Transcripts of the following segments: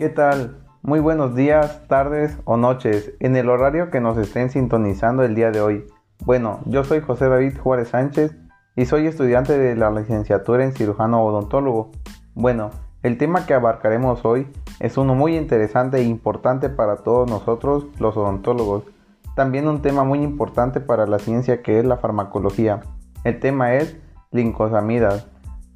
¿Qué tal? Muy buenos días, tardes o noches, en el horario que nos estén sintonizando el día de hoy. Bueno, yo soy José David Juárez Sánchez y soy estudiante de la licenciatura en cirujano odontólogo. Bueno, el tema que abarcaremos hoy es uno muy interesante e importante para todos nosotros los odontólogos. También un tema muy importante para la ciencia que es la farmacología. El tema es lincosamidas.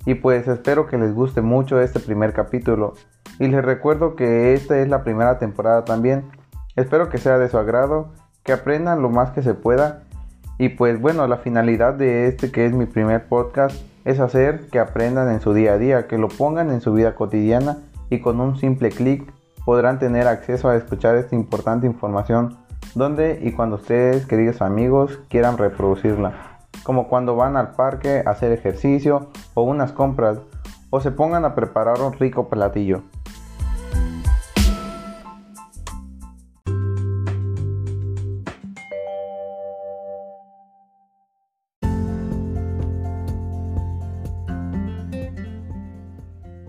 Y pues espero que les guste mucho este primer capítulo. Y les recuerdo que esta es la primera temporada también. Espero que sea de su agrado, que aprendan lo más que se pueda. Y pues bueno, la finalidad de este que es mi primer podcast es hacer que aprendan en su día a día, que lo pongan en su vida cotidiana y con un simple clic podrán tener acceso a escuchar esta importante información donde y cuando ustedes, queridos amigos, quieran reproducirla. Como cuando van al parque a hacer ejercicio o unas compras o se pongan a preparar un rico platillo.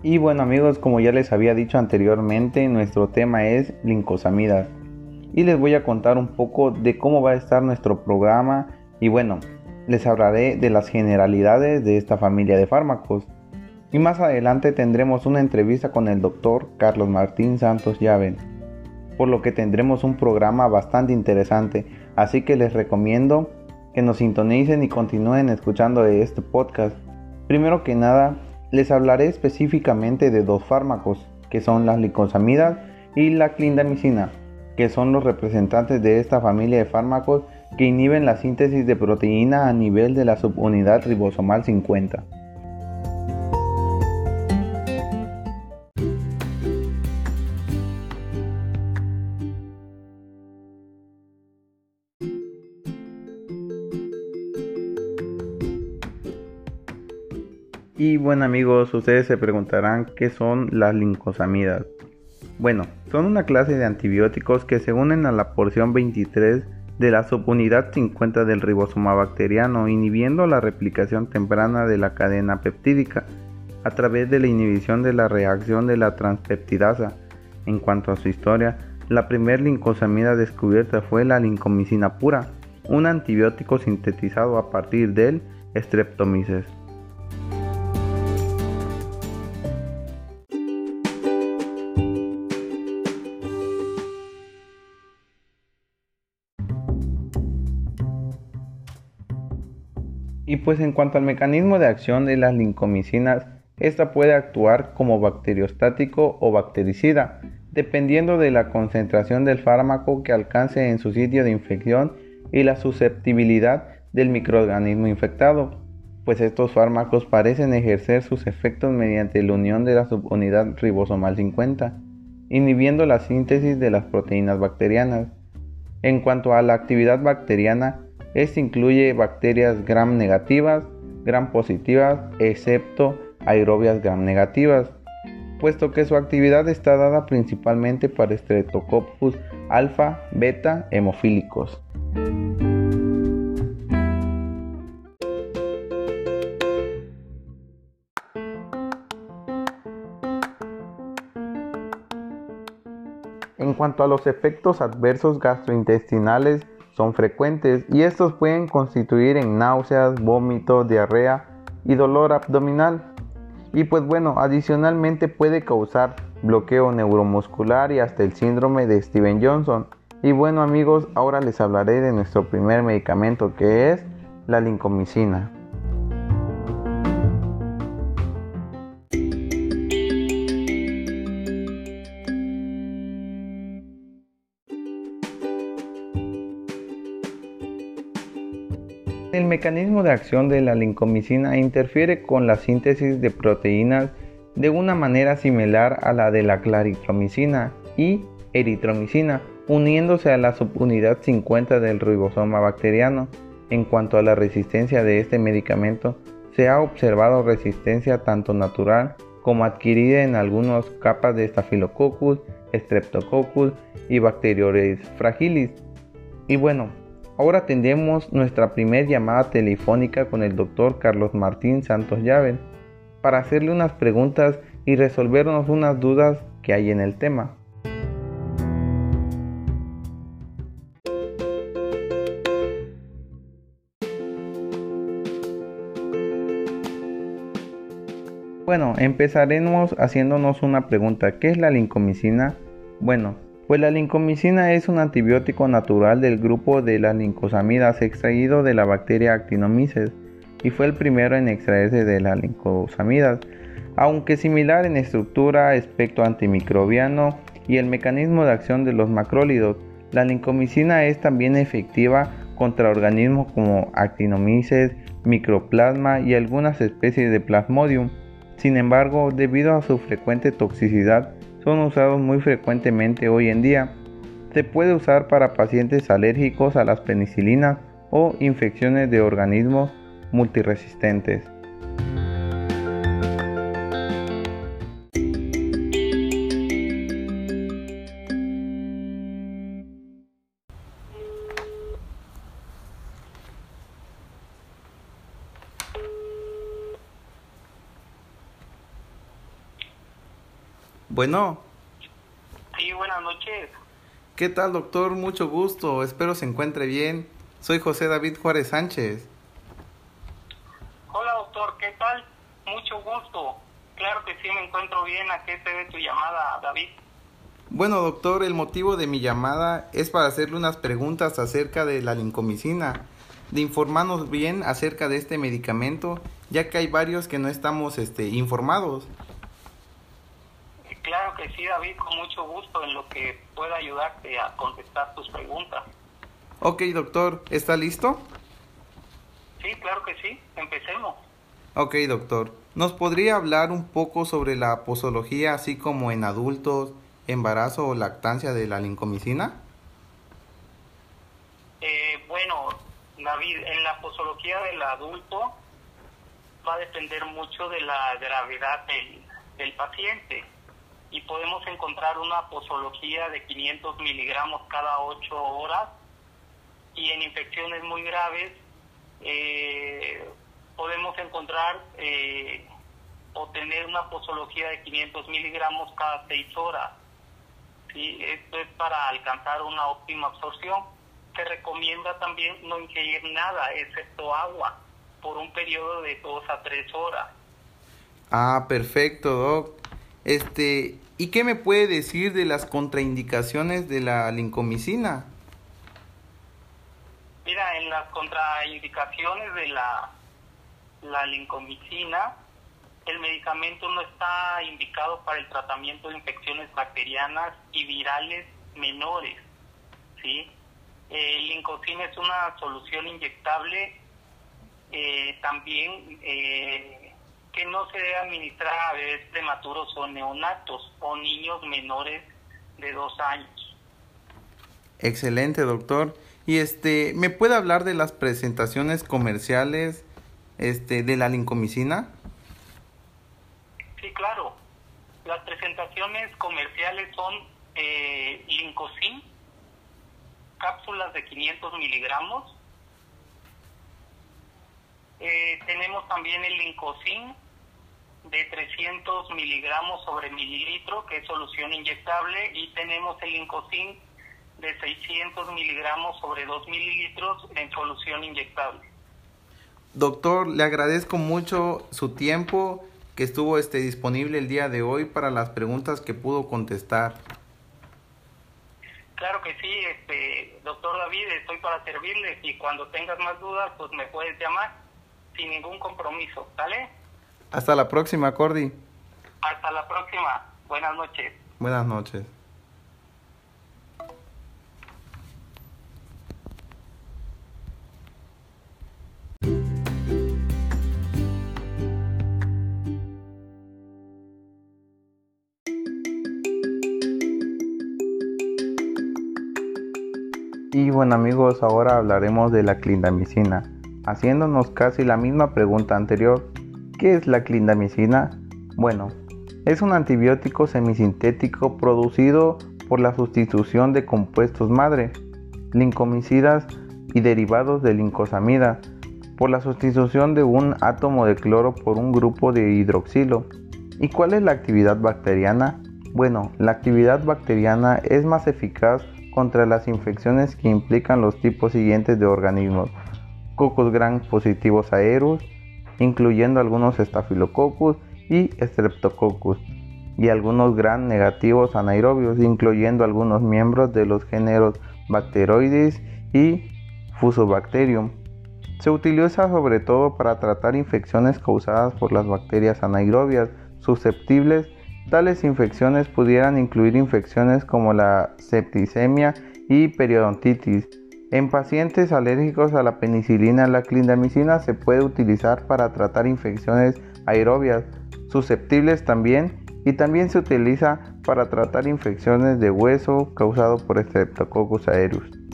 Y bueno amigos, como ya les había dicho anteriormente, nuestro tema es lincosamidas. Y les voy a contar un poco de cómo va a estar nuestro programa y bueno, les hablaré de las generalidades de esta familia de fármacos. Y más adelante tendremos una entrevista con el doctor Carlos Martín Santos Llaven, por lo que tendremos un programa bastante interesante, así que les recomiendo que nos sintonicen y continúen escuchando este podcast. Primero que nada, les hablaré específicamente de dos fármacos, que son las licosamidas y la clindamicina, que son los representantes de esta familia de fármacos que inhiben la síntesis de proteína a nivel de la subunidad ribosomal 50. Y bueno amigos, ustedes se preguntarán qué son las lincosamidas. Bueno, son una clase de antibióticos que se unen a la porción 23 de la subunidad 50 del ribosoma bacteriano, inhibiendo la replicación temprana de la cadena peptídica a través de la inhibición de la reacción de la transpeptidasa. En cuanto a su historia, la primera lincosamida descubierta fue la lincomicina pura, un antibiótico sintetizado a partir del Streptomyces. Pues en cuanto al mecanismo de acción de las lincomicinas, esta puede actuar como bacteriostático o bactericida, dependiendo de la concentración del fármaco que alcance en su sitio de infección y la susceptibilidad del microorganismo infectado, pues estos fármacos parecen ejercer sus efectos mediante la unión de la subunidad ribosomal 50, inhibiendo la síntesis de las proteínas bacterianas. En cuanto a la actividad bacteriana, este incluye bacterias gram negativas, gram positivas, excepto aerobias gram negativas, puesto que su actividad está dada principalmente para Streptococcus alfa, beta, hemofílicos. En cuanto a los efectos adversos gastrointestinales, son frecuentes y estos pueden constituir en náuseas, vómitos, diarrea y dolor abdominal. Y pues bueno, adicionalmente puede causar bloqueo neuromuscular y hasta el síndrome de Steven Johnson. Y bueno amigos, ahora les hablaré de nuestro primer medicamento que es la lincomicina. Mecanismo de acción de la lincomicina interfiere con la síntesis de proteínas de una manera similar a la de la claritromicina y eritromicina, uniéndose a la subunidad 50 del ribosoma bacteriano. En cuanto a la resistencia de este medicamento, se ha observado resistencia tanto natural como adquirida en algunas capas de Staphylococcus, Streptococcus y Bacteroides fragilis. Y bueno, Ahora tendremos nuestra primera llamada telefónica con el doctor Carlos Martín Santos Llaven para hacerle unas preguntas y resolvernos unas dudas que hay en el tema. Bueno, empezaremos haciéndonos una pregunta. ¿Qué es la lincomicina? Bueno, pues la lincomicina es un antibiótico natural del grupo de las lincosamidas extraído de la bacteria Actinomyces y fue el primero en extraerse de las lincosamidas. Aunque similar en estructura, aspecto antimicrobiano y el mecanismo de acción de los macrólidos, la lincomicina es también efectiva contra organismos como Actinomyces, Microplasma y algunas especies de Plasmodium. Sin embargo, debido a su frecuente toxicidad, son usados muy frecuentemente hoy en día. Se puede usar para pacientes alérgicos a las penicilinas o infecciones de organismos multiresistentes. Bueno. Sí, buenas noches. ¿Qué tal, doctor? Mucho gusto. Espero se encuentre bien. Soy José David Juárez Sánchez. Hola, doctor. ¿Qué tal? Mucho gusto. Claro que sí, me encuentro bien. ¿A qué se debe tu llamada, David? Bueno, doctor, el motivo de mi llamada es para hacerle unas preguntas acerca de la lincomicina, de informarnos bien acerca de este medicamento, ya que hay varios que no estamos este, informados. Que sí, David, con mucho gusto en lo que pueda ayudarte a contestar tus preguntas. Ok, doctor, ¿está listo? Sí, claro que sí, empecemos. Ok, doctor. ¿Nos podría hablar un poco sobre la posología, así como en adultos, embarazo o lactancia de la lincomicina? Eh, bueno, David, en la posología del adulto va a depender mucho de la gravedad del, del paciente y podemos encontrar una posología de 500 miligramos cada 8 horas y en infecciones muy graves eh, podemos encontrar eh, o tener una posología de 500 miligramos cada 6 horas. ¿sí? Esto es para alcanzar una óptima absorción. Se recomienda también no ingerir nada excepto agua por un periodo de 2 a 3 horas. Ah, perfecto, Doc. Este, ¿y qué me puede decir de las contraindicaciones de la lincomicina? Mira, en las contraindicaciones de la, la lincomicina, el medicamento no está indicado para el tratamiento de infecciones bacterianas y virales menores, ¿sí? El lincocina es una solución inyectable eh, también eh, que no se debe administrar a bebés prematuros o neonatos o niños menores de dos años. Excelente, doctor. Y este, ¿me puede hablar de las presentaciones comerciales este, de la lincomicina? Sí, claro. Las presentaciones comerciales son eh, lincocin, cápsulas de 500 miligramos. Eh, tenemos también el lincocin de 300 miligramos sobre mililitro, que es solución inyectable, y tenemos el Incocin de 600 miligramos sobre 2 mililitros en solución inyectable. Doctor, le agradezco mucho su tiempo que estuvo este, disponible el día de hoy para las preguntas que pudo contestar. Claro que sí, este, doctor David, estoy para servirle y cuando tengas más dudas, pues me puedes llamar sin ningún compromiso, ¿vale? Hasta la próxima, Cordy. Hasta la próxima. Buenas noches. Buenas noches. Y bueno amigos, ahora hablaremos de la clindamicina, haciéndonos casi la misma pregunta anterior, ¿Qué es la clindamicina? Bueno, es un antibiótico semisintético producido por la sustitución de compuestos madre, lincomicidas y derivados de lincosamida, por la sustitución de un átomo de cloro por un grupo de hidroxilo. ¿Y cuál es la actividad bacteriana? Bueno, la actividad bacteriana es más eficaz contra las infecciones que implican los tipos siguientes de organismos. Coccus gram positivos aeros, incluyendo algunos estafilococcus y streptococcus, y algunos gram negativos anaerobios, incluyendo algunos miembros de los géneros Bacteroides y Fusobacterium. Se utiliza sobre todo para tratar infecciones causadas por las bacterias anaerobias susceptibles. Tales infecciones pudieran incluir infecciones como la septicemia y periodontitis. En pacientes alérgicos a la penicilina, la clindamicina se puede utilizar para tratar infecciones aerobias susceptibles también y también se utiliza para tratar infecciones de hueso causado por Streptococcus aureus.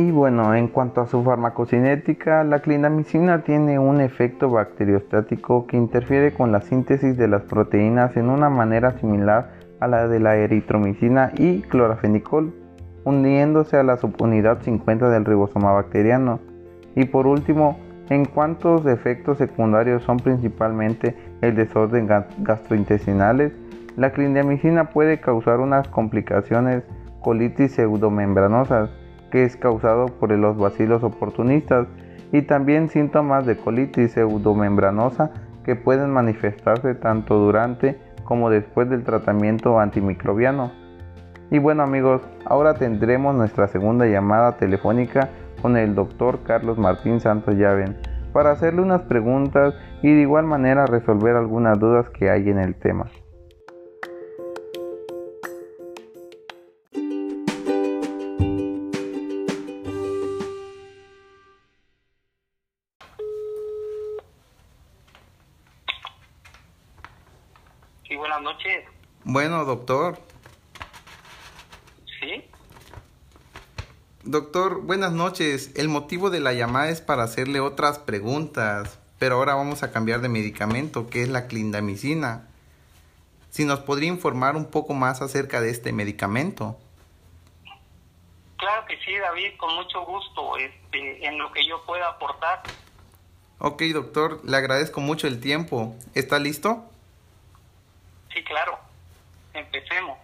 Y bueno, en cuanto a su farmacocinética, la clindamicina tiene un efecto bacteriostático que interfiere con la síntesis de las proteínas en una manera similar a la de la eritromicina y clorafenicol, uniéndose a la subunidad 50 del ribosoma bacteriano. Y por último, en cuantos efectos secundarios son principalmente el desorden gastrointestinales, la clindamicina puede causar unas complicaciones colitis pseudomembranosas, que es causado por los bacilos oportunistas, y también síntomas de colitis pseudomembranosa que pueden manifestarse tanto durante como después del tratamiento antimicrobiano. Y bueno amigos, ahora tendremos nuestra segunda llamada telefónica con el doctor Carlos Martín Santos Llaven para hacerle unas preguntas y de igual manera resolver algunas dudas que hay en el tema. Bueno, doctor. ¿Sí? Doctor, buenas noches. El motivo de la llamada es para hacerle otras preguntas, pero ahora vamos a cambiar de medicamento, que es la clindamicina. Si nos podría informar un poco más acerca de este medicamento. Claro que sí, David, con mucho gusto, este, en lo que yo pueda aportar. Ok, doctor, le agradezco mucho el tiempo. ¿Está listo? Sí, claro. Empecemos.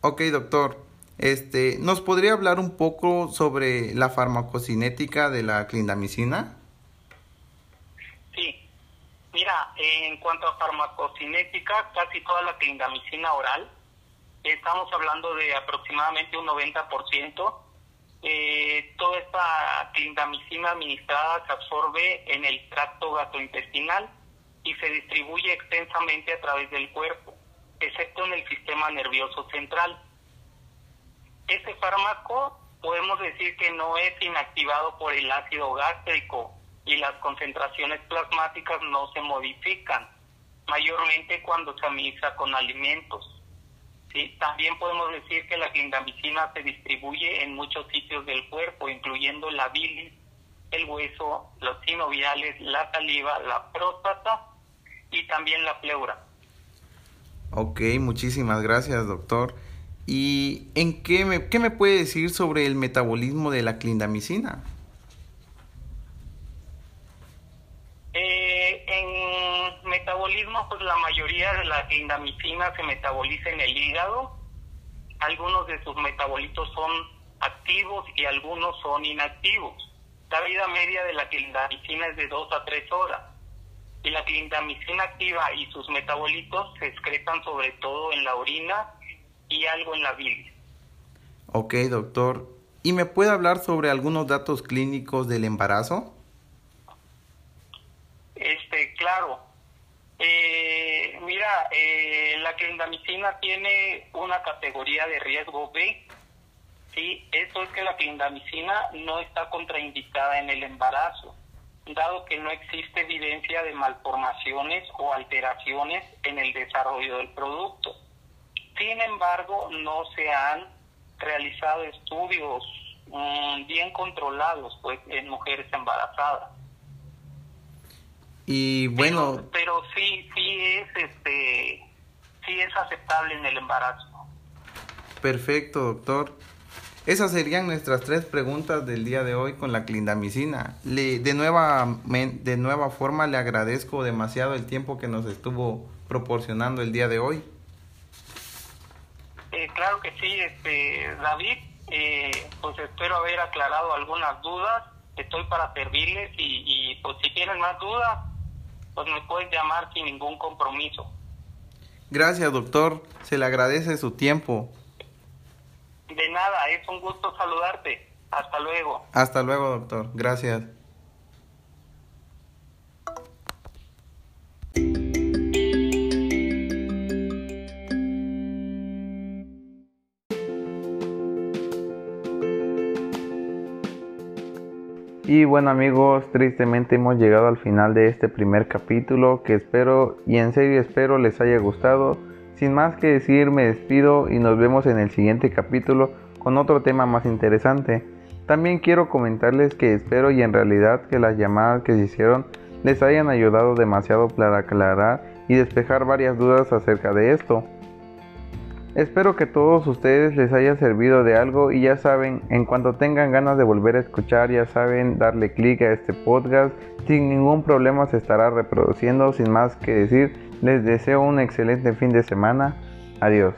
Ok, doctor. Este, ¿Nos podría hablar un poco sobre la farmacocinética de la clindamicina? Sí. Mira, en cuanto a farmacocinética, casi toda la clindamicina oral, estamos hablando de aproximadamente un 90%. Eh, toda esta clindamicina administrada se absorbe en el tracto gastrointestinal y se distribuye extensamente a través del cuerpo excepto en el sistema nervioso central. Este fármaco podemos decir que no es inactivado por el ácido gástrico y las concentraciones plasmáticas no se modifican, mayormente cuando se administra con alimentos. ¿Sí? También podemos decir que la clindamicina se distribuye en muchos sitios del cuerpo, incluyendo la bilis, el hueso, los sinoviales, la saliva, la próstata y también la pleura. Ok, muchísimas gracias, doctor. ¿Y en qué me, qué me puede decir sobre el metabolismo de la clindamicina? Eh, en metabolismo, pues la mayoría de la clindamicina se metaboliza en el hígado. Algunos de sus metabolitos son activos y algunos son inactivos. La vida media de la clindamicina es de 2 a 3 horas y la clindamicina activa y sus metabolitos se excretan sobre todo en la orina y algo en la bilis. Ok, doctor. ¿Y me puede hablar sobre algunos datos clínicos del embarazo? Este, claro. Eh, mira, eh, la clindamicina tiene una categoría de riesgo B. Sí, eso es que la clindamicina no está contraindicada en el embarazo dado que no existe evidencia de malformaciones o alteraciones en el desarrollo del producto. Sin embargo, no se han realizado estudios mm, bien controlados pues en mujeres embarazadas. Y bueno, pero, sí sí es este sí es aceptable en el embarazo. Perfecto, doctor. Esas serían nuestras tres preguntas del día de hoy con la clindamicina. Le, de, nueva, de nueva forma le agradezco demasiado el tiempo que nos estuvo proporcionando el día de hoy. Eh, claro que sí, este, David. Eh, pues espero haber aclarado algunas dudas. Estoy para servirles y, y pues si tienen más dudas, pues me pueden llamar sin ningún compromiso. Gracias, doctor. Se le agradece su tiempo. De nada, es un gusto saludarte. Hasta luego. Hasta luego, doctor. Gracias. Y bueno amigos, tristemente hemos llegado al final de este primer capítulo que espero y en serio espero les haya gustado. Sin más que decir, me despido y nos vemos en el siguiente capítulo con otro tema más interesante. También quiero comentarles que espero y en realidad que las llamadas que se hicieron les hayan ayudado demasiado para aclarar y despejar varias dudas acerca de esto. Espero que todos ustedes les haya servido de algo y ya saben, en cuanto tengan ganas de volver a escuchar, ya saben, darle clic a este podcast. Sin ningún problema se estará reproduciendo. Sin más que decir, les deseo un excelente fin de semana. Adiós.